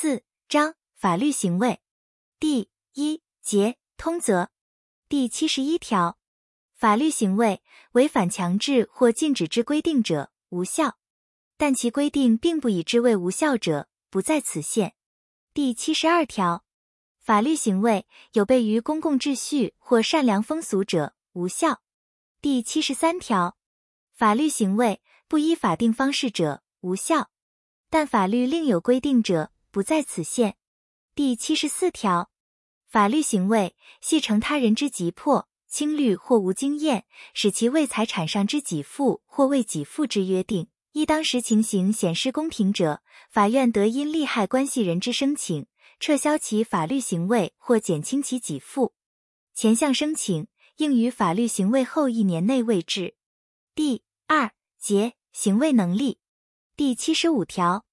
四章法律行为。第一节通则。第七十一条，法律行为违反强制或禁止之规定者，无效；但其规定并不以之为无效者，不在此限。第七十二条，法律行为有悖于公共秩序或善良风俗者，无效。第七十三条，法律行为不依法定方式者，无效；但法律另有规定者，不在此限。第七十四条，法律行为系承他人之急迫、轻虑或无经验，使其为财产上之给付或未给付之约定，依当时情形显失公平者，法院得因利害关系人之申请，撤销其法律行为或减轻其给付。前项申请应于法律行为后一年内未至。第二节行为能力第七十五条。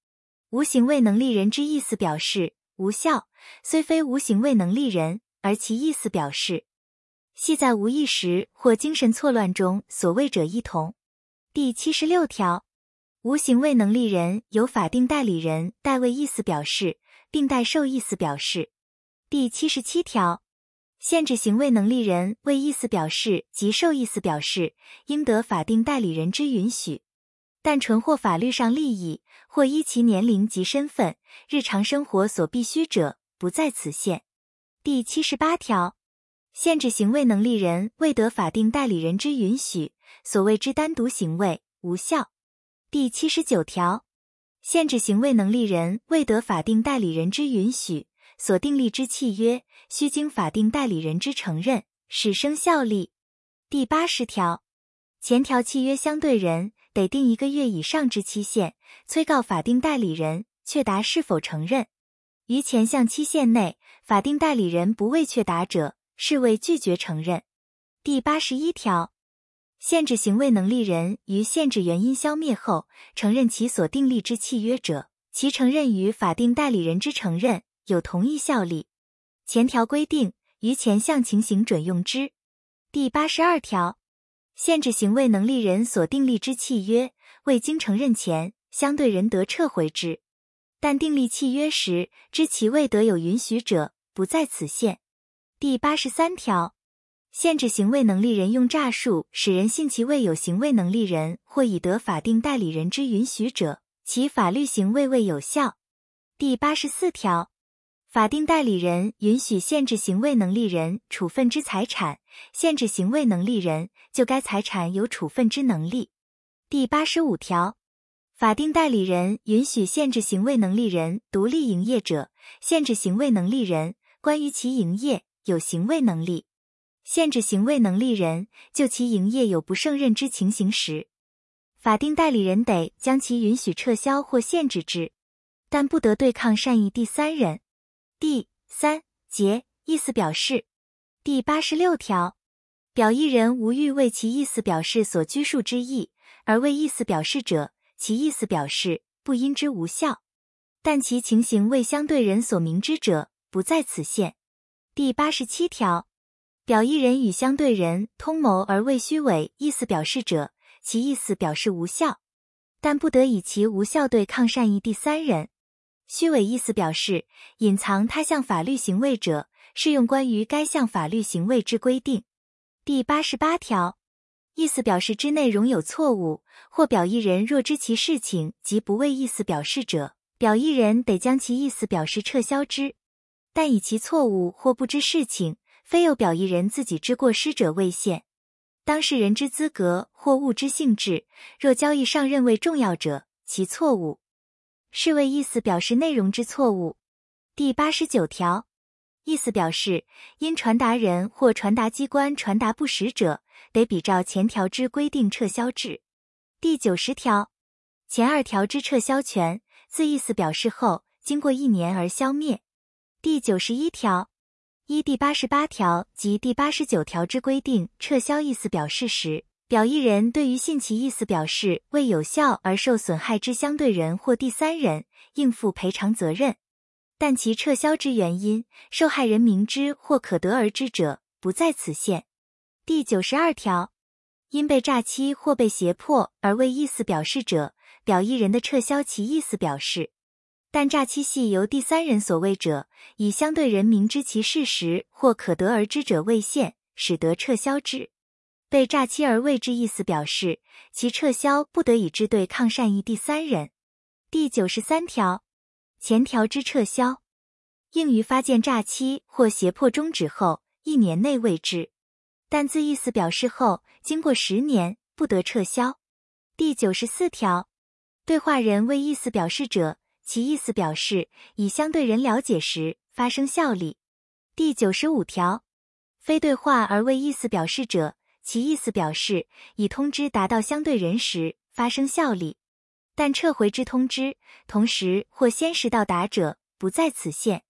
无行为能力人之意思表示无效，虽非无行为能力人，而其意思表示系在无意识或精神错乱中所谓者一同。第七十六条，无行为能力人由法定代理人代为意思表示，并代受意思表示。第七十七条，限制行为能力人为意思表示及受意思表示，应得法定代理人之允许。但纯获法律上利益，或依其年龄及身份、日常生活所必须者，不在此限。第七十八条，限制行为能力人未得法定代理人之允许，所谓之单独行为，无效。第七十九条，限制行为能力人未得法定代理人之允许，所订立之契约，须经法定代理人之承认，始生效力。第八十条，前条契约相对人。得定一个月以上之期限，催告法定代理人确答是否承认。于前项期限内，法定代理人不未确答者，视为拒绝承认。第八十一条，限制行为能力人于限制原因消灭后，承认其所订立之契约者，其承认与法定代理人之承认有同一效力。前条规定于前项情形准用之。第八十二条。限制行为能力人所订立之契约未经承认前，相对人得撤回之；但订立契约时知其未得有允许者，不在此限。第八十三条，限制行为能力人用诈术使人信其未有行为能力人或已得法定代理人之允许者，其法律行为未有效。第八十四条，法定代理人允许限制行为能力人处分之财产，限制行为能力人。就该财产有处分之能力。第八十五条，法定代理人允许限制行为能力人独立营业者，限制行为能力人关于其营业有行为能力，限制行为能力人就其营业有不胜任之情形时，法定代理人得将其允许撤销或限制之，但不得对抗善意第三人。第三节意思表示。第八十六条。表意人无欲为其意思表示所拘束之意，而为意思表示者，其意思表示不因之无效；但其情形为相对人所明知者，不在此限。第八十七条，表意人与相对人通谋而为虚伪意思表示者，其意思表示无效，但不得以其无效对抗善意第三人。虚伪意思表示隐藏他项法律行为者，适用关于该项法律行为之规定。第八十八条，意思表示之内容有错误，或表意人若知其事情及不为意思表示者，表意人得将其意思表示撤销之。但以其错误或不知事情，非有表意人自己之过失者为限。当事人之资格或物之性质，若交易上认为重要者，其错误是为意思表示内容之错误。第八十九条。意思表示，因传达人或传达机关传达不实者，得比照前条之规定撤销之。第九十条，前二条之撤销权，自意思表示后经过一年而消灭。第九十一条，依第八十八条及第八十九条之规定撤销意思表示时，表意人对于信其意思表示未有效而受损害之相对人或第三人，应负赔偿责任。但其撤销之原因，受害人明知或可得而知者，不在此限。第九十二条，因被诈欺或被胁迫而为意思表示者，表意人的撤销其意思表示，但诈欺系由第三人所为者，以相对人明知其事实或可得而知者为限，使得撤销之。被诈欺而未之意思表示，其撤销不得以之对抗善意第三人。第九十三条，前条之撤销，应于发现诈欺或胁迫终止后一年内为之，但自意思表示后，经过十年不得撤销。第九十四条，对话人为意思表示者。其意思表示以相对人了解时发生效力。第九十五条，非对话而为意思表示者，其意思表示以通知达到相对人时发生效力，但撤回之通知同时或先时到达者不在此限。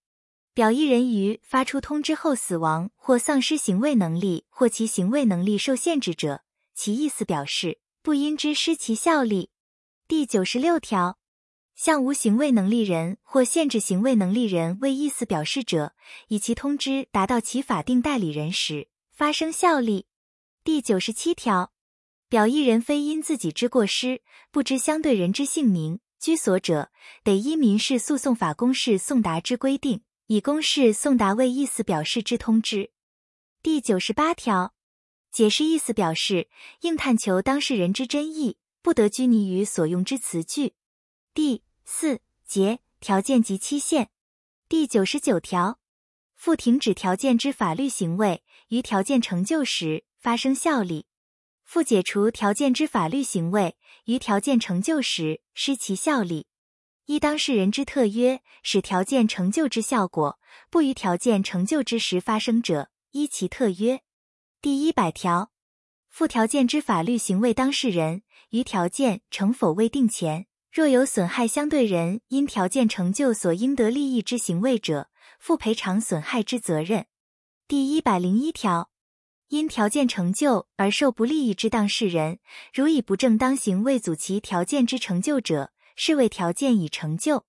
表意人于发出通知后死亡或丧失行为能力或其行为能力受限制者，其意思表示不因之失其效力。第九十六条。向无行为能力人或限制行为能力人为意思表示者，以其通知达到其法定代理人时发生效力。第九十七条，表意人非因自己之过失不知相对人之姓名、居所者，得依民事诉讼法公示送达之规定，以公示送达为意思表示之通知。第九十八条，解释意思表示应探求当事人之真意，不得拘泥于所用之词句。第四节条件及期限，第九十九条，附停止条件之法律行为于条件成就时发生效力；附解除条件之法律行为于条件成就时失其效力。依当事人之特约使条件成就之效果不于条件成就之时发生者，依其特约。第一百条，附条件之法律行为当事人于条件成否未定前。若有损害相对人因条件成就所应得利益之行为者，负赔偿损害之责任。第一百零一条，因条件成就而受不利益之当事人，如以不正当行为阻其条件之成就者，视为条件已成就；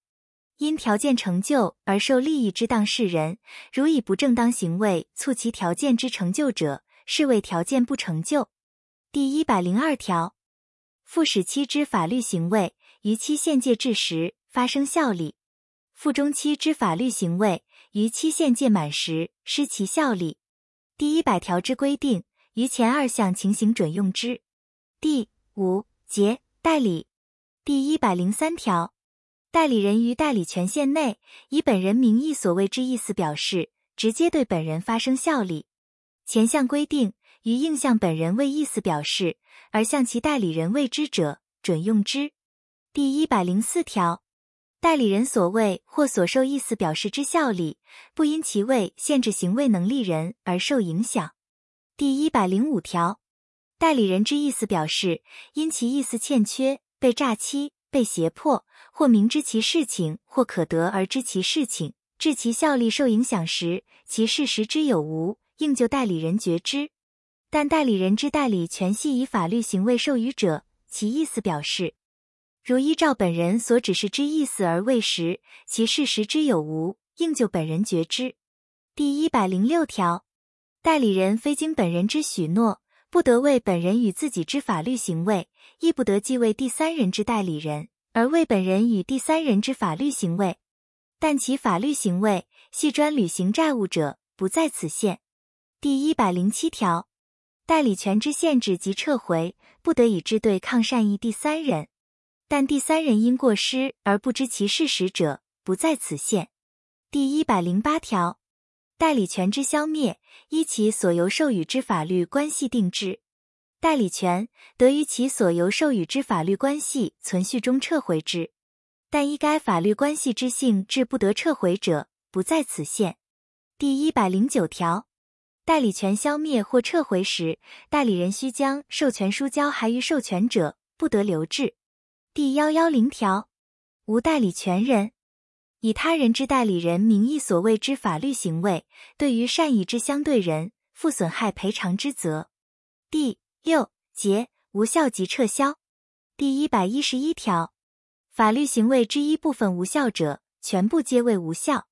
因条件成就而受利益之当事人，如以不正当行为促其条件之成就者，视为条件不成就。第一百零二条，附使期之法律行为。于期限届至时发生效力，附中期之法律行为于期限届满时失其效力。第一百条之规定于前二项情形准用之。第五节代理第一百零三条，代理人于代理权限内以本人名义所谓之意思表示，直接对本人发生效力。前项规定于应向本人为意思表示，而向其代理人为之者，准用之。第一百零四条，代理人所谓或所受意思表示之效力，不因其为限制行为能力人而受影响。第一百零五条，代理人之意思表示，因其意思欠缺，被诈欺、被胁迫，或明知其事情或可得而知其事情，致其效力受影响时，其事实之有无，应就代理人决之。但代理人之代理权系以法律行为授予者，其意思表示。如依照本人所指示之意思而未实，其事实之有无，应就本人决之。第一百零六条，代理人非经本人之许诺，不得为本人与自己之法律行为，亦不得继为第三人之代理人，而为本人与第三人之法律行为。但其法律行为系专履行债务者，不在此限。第一百零七条，代理权之限制及撤回，不得以之对抗善意第三人。但第三人因过失而不知其事实者，不在此限。第一百零八条，代理权之消灭，依其所由授予之法律关系定之。代理权得于其所由授予之法律关系存续中撤回之，但依该法律关系之性质不得撤回者，不在此限。第一百零九条，代理权消灭或撤回时，代理人须将授权书交还于授权者，不得留置。第幺幺零条，无代理权人以他人之代理人名义所谓之法律行为，对于善意之相对人负损害赔偿之责。第六节无效及撤销。第一百一十一条，法律行为之一部分无效者，全部皆为无效；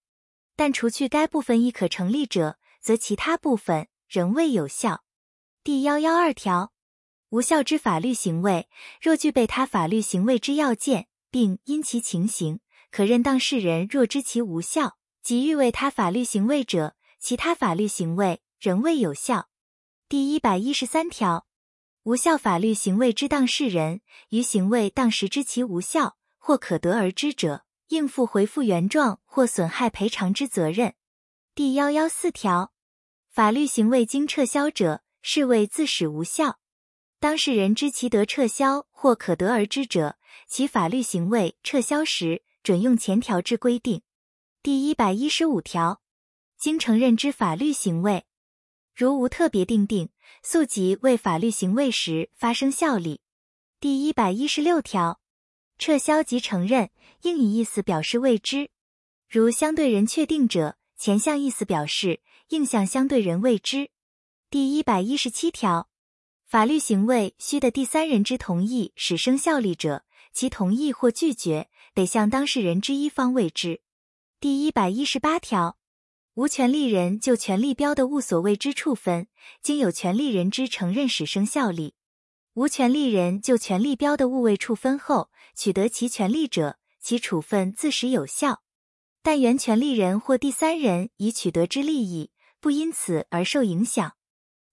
但除去该部分亦可成立者，则其他部分仍未有效。第幺幺二条。无效之法律行为，若具备他法律行为之要件，并因其情形可认当事人若知其无效，即欲为他法律行为者，其他法律行为仍未有效。第一百一十三条，无效法律行为之当事人，于行为当时知其无效或可得而知者，应负回复原状或损害赔偿之责任。第幺幺四条，法律行为经撤销者，视为自始无效。当事人知其得撤销或可得而知者，其法律行为撤销时，准用前条之规定。第一百一十五条，经承认之法律行为，如无特别定定，溯及为法律行为时发生效力。第一百一十六条，撤销及承认，应以意思表示未知。如相对人确定者，前项意思表示，应向相对人未知。第一百一十七条。法律行为须得第三人之同意使生效力者，其同意或拒绝得向当事人之一方未知。第一百一十八条，无权利人就权利标的物所谓之处分，经有权利人之承认使生效力；无权利人就权利标的物未处分后取得其权利者，其处分自始有效。但原权利人或第三人已取得之利益不因此而受影响。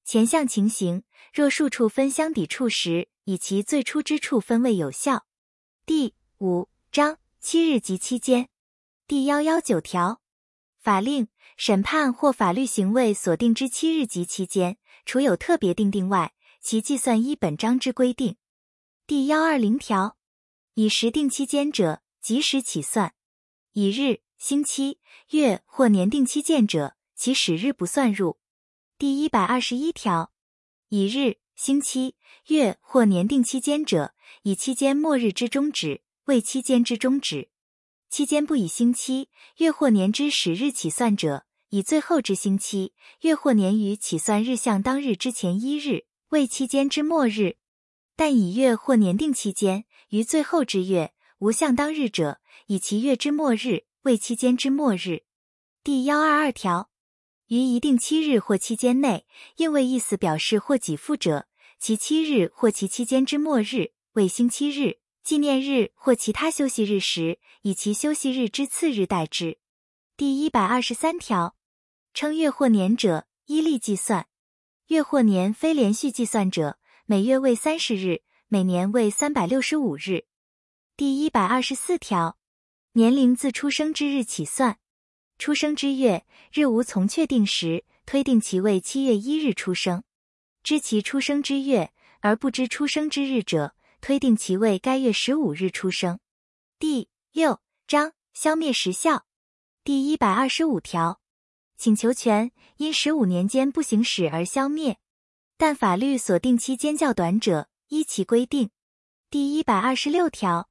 前项情形，若数处分相抵触时，以其最初之处分未有效。第五章七日及期间，第幺幺九条，法令、审判或法律行为所定之七日及期间，除有特别定定外，其计算依本章之规定。第幺二零条，以时定期间者，即时起算；以日、星期、月或年定期间者，其始日不算入。第一百二十一条，以日、星期、月或年定期间者，以期间末日之终止为期间之终止；期间不以星期、月或年之始日起算者，以最后之星期、月或年于起算日向当日之前一日为期间之末日；但以月或年定期间于最后之月无向当日者，以其月之末日为期间之末日。第幺二二条。于一定七日或期间内，应为意思表示或给付者，其七日或其期间之末日为星期日、纪念日或其他休息日时，以其休息日之次日代之。第一百二十三条，称月或年者，依例计算；月或年非连续计算者，每月为三十日，每年为三百六十五日。第一百二十四条，年龄自出生之日起算。出生之月日无从确定时，推定其为七月一日出生；知其出生之月而不知出生之日者，推定其为该月十五日出生。第六章消灭时效第一百二十五条，请求权因十五年间不行使而消灭，但法律所定期间较短者，依其规定。第一百二十六条，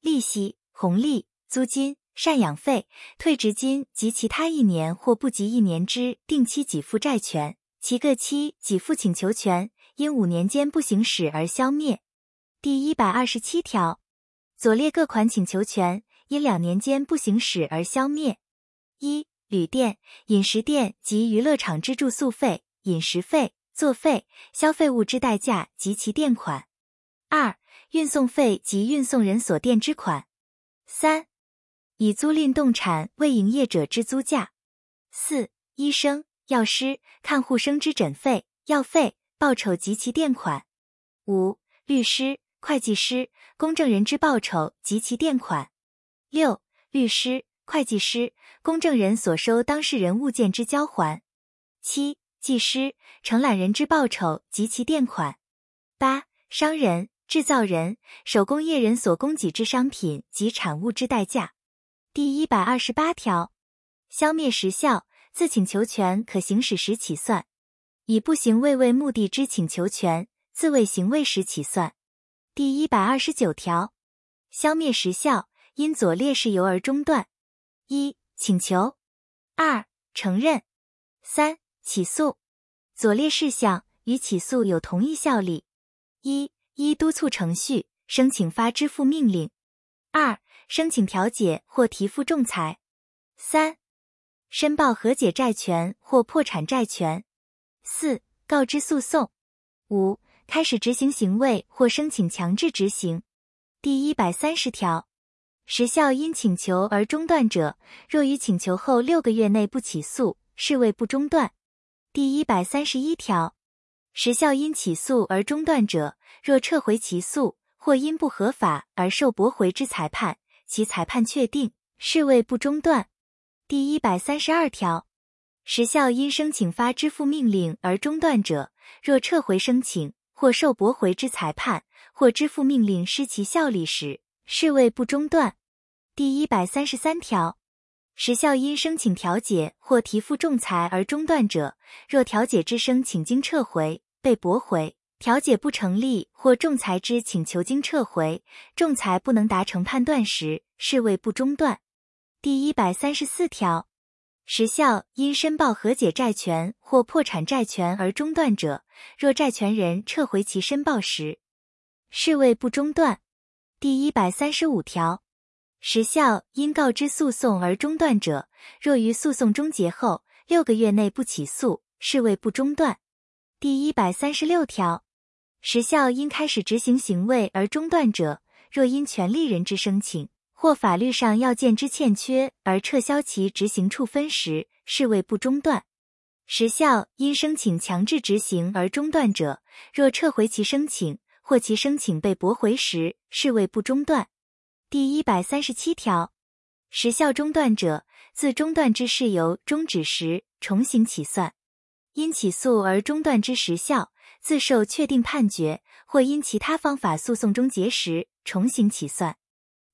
利息、红利、租金。赡养费、退职金及其他一年或不及一年之定期给付债权，其各期给付请求权因五年间不行使而消灭。第一百二十七条，左列各款请求权因两年间不行使而消灭：一、旅店、饮食店及娱乐场之住宿费、饮食费、作费、消费物之代价及其垫款；二、运送费及运送人所垫之款；三。以租赁动产为营业者之租价；四、医生、药师、看护生之诊费、药费、报酬及其垫款；五、律师、会计师、公证人之报酬及其垫款；六、律师、会计师、公证人所收当事人物件之交还；七、技师、承揽人之报酬及其垫款；八、商人、制造人、手工业人所供给之商品及产物之代价。第一百二十八条，消灭时效自请求权可行使时起算，以不行为为目的之请求权自为行为时起算。第一百二十九条，消灭时效因左列事由而中断：一、请求；二、承认；三、起诉。左列事项与起诉有同一效力：一、依督促程序申请发支付命令；二、申请调解或提付仲裁；三、申报和解债权或破产债权；四、告知诉讼；五、开始执行行为或申请强制执行。第一百三十条，时效因请求而中断者，若于请求后六个月内不起诉，视为不中断。第一百三十一条，时效因起诉而中断者，若撤回起诉或因不合法而受驳回之裁判，其裁判确定，视为不中断。第一百三十二条，时效因申请发支付命令而中断者，若撤回申请或受驳回之裁判或支付命令失其效力时，视为不中断。第一百三十三条，时效因申请调解或提付仲裁而中断者，若调解之申请经撤回被驳回，调解不成立或仲裁之请求经撤回，仲裁不能达成判断时，视为不中断。第一百三十四条，时效因申报和解债权或破产债权而中断者，若债权人撤回其申报时，视为不中断。第一百三十五条，时效因告知诉讼而中断者，若于诉讼终结后六个月内不起诉，视为不中断。第一百三十六条，时效因开始执行行为而中断者，若因权利人之申请。或法律上要件之欠缺而撤销其执行处分时，视为不中断。时效因申请强制执行而中断者，若撤回其申请或其申请被驳回时，视为不中断。第一百三十七条，时效中断者，自中断之事由终止时重新起算；因起诉而中断之时效，自受确定判决或因其他方法诉讼终结时重新起算。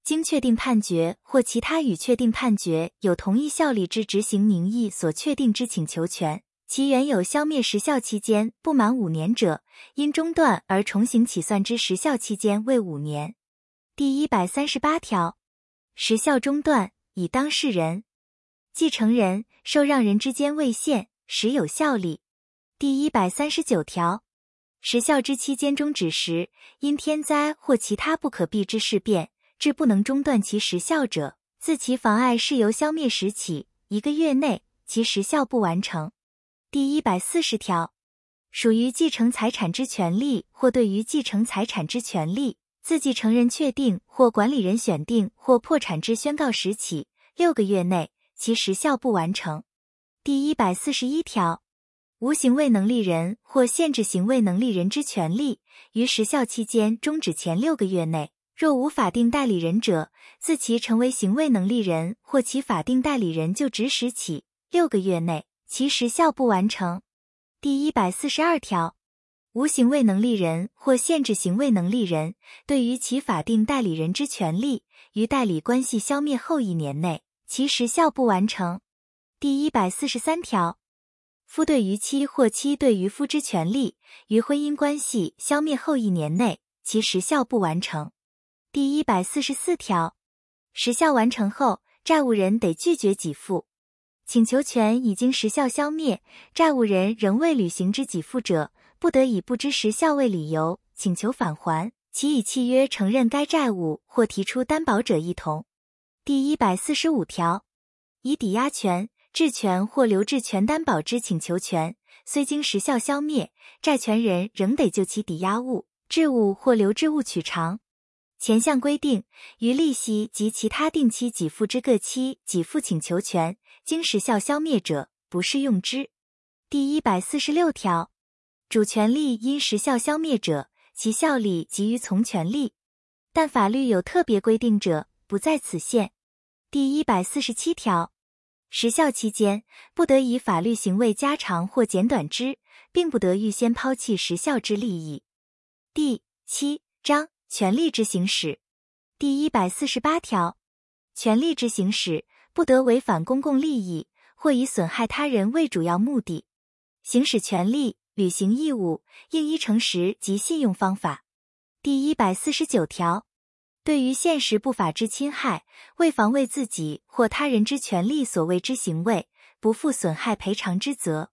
经确定判决或其他与确定判决有同一效力之执行名义所确定之请求权，其原有消灭时效期间不满五年者，因中断而重新起算之时效期间为五年。第一百三十八条，时效中断，以当事人、继承人、受让人之间未现，时有效力。第一百三十九条，时效之期间终止时，因天灾或其他不可避之事变。致不能中断其时效者，自其妨碍事由消灭时起一个月内，其时效不完成。第一百四十条，属于继承财产之权利或对于继承财产之权利，自继承人确定或管理人选定或破产之宣告时起六个月内，其时效不完成。第一百四十一条，无行为能力人或限制行为能力人之权利，于时效期间终止前六个月内。若无法定代理人者，自其成为行为能力人或其法定代理人就职时起六个月内，其时效不完成。第一百四十二条，无行为能力人或限制行为能力人对于其法定代理人之权利，于代理关系消灭后一年内，其时效不完成。第一百四十三条，夫对于妻或妻对于夫之权利，于婚姻关系消灭后一年内，其时效不完成。第一百四十四条，时效完成后，债务人得拒绝给付。请求权已经时效消灭，债务人仍未履行之给付者，不得以不知时效为理由请求返还，其以契约承认该债务或提出担保者一同。第一百四十五条，以抵押权、质权或留置权担保之请求权，虽经时效消灭，债权人仍得就其抵押物、质物或留置物取偿。前项规定，于利息及其他定期给付之各期给付请求权，经时效消灭者，不适用之。第一百四十六条，主权利因时效消灭者，其效力及于从权利，但法律有特别规定者，不在此限。第一百四十七条，时效期间，不得以法律行为加长或减短之，并不得预先抛弃时效之利益。第七章。权利之行使，第一百四十八条，权利之行使不得违反公共利益或以损害他人为主要目的。行使权利、履行义务应依诚实及信用方法。第一百四十九条，对于现实不法之侵害，为防卫自己或他人之权利所为之行为，不负损害赔偿之责，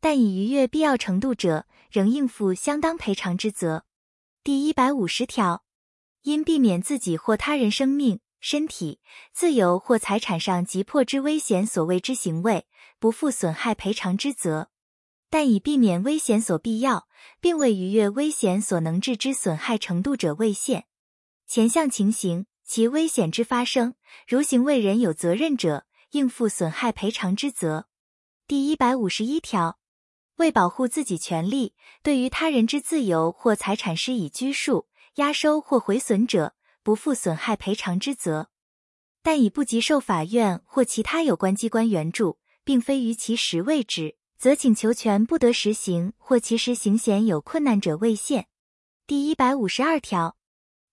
但以逾越必要程度者，仍应负相当赔偿之责。第一百五十条，因避免自己或他人生命、身体、自由或财产上急迫之危险所为之行为，不负损害赔偿之责；但以避免危险所必要，并未逾越危险所能致之损害程度者，未限。前项情形，其危险之发生，如行为人有责任者，应负损害赔偿之责。第一百五十一条，为保护自己权利，对于他人之自由或财产施以拘束、压收或毁损者，不负损害赔偿之责。但已不及受法院或其他有关机关援助，并非于其时未之，则请求权不得实行，或其实行显有困难者未限。第一百五十二条，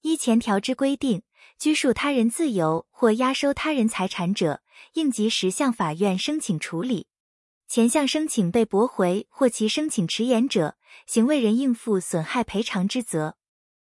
依前条之规定。拘束他人自由或压收他人财产者，应及时向法院申请处理。前项申请被驳回或其申请迟延者，行为人应负损害赔偿之责。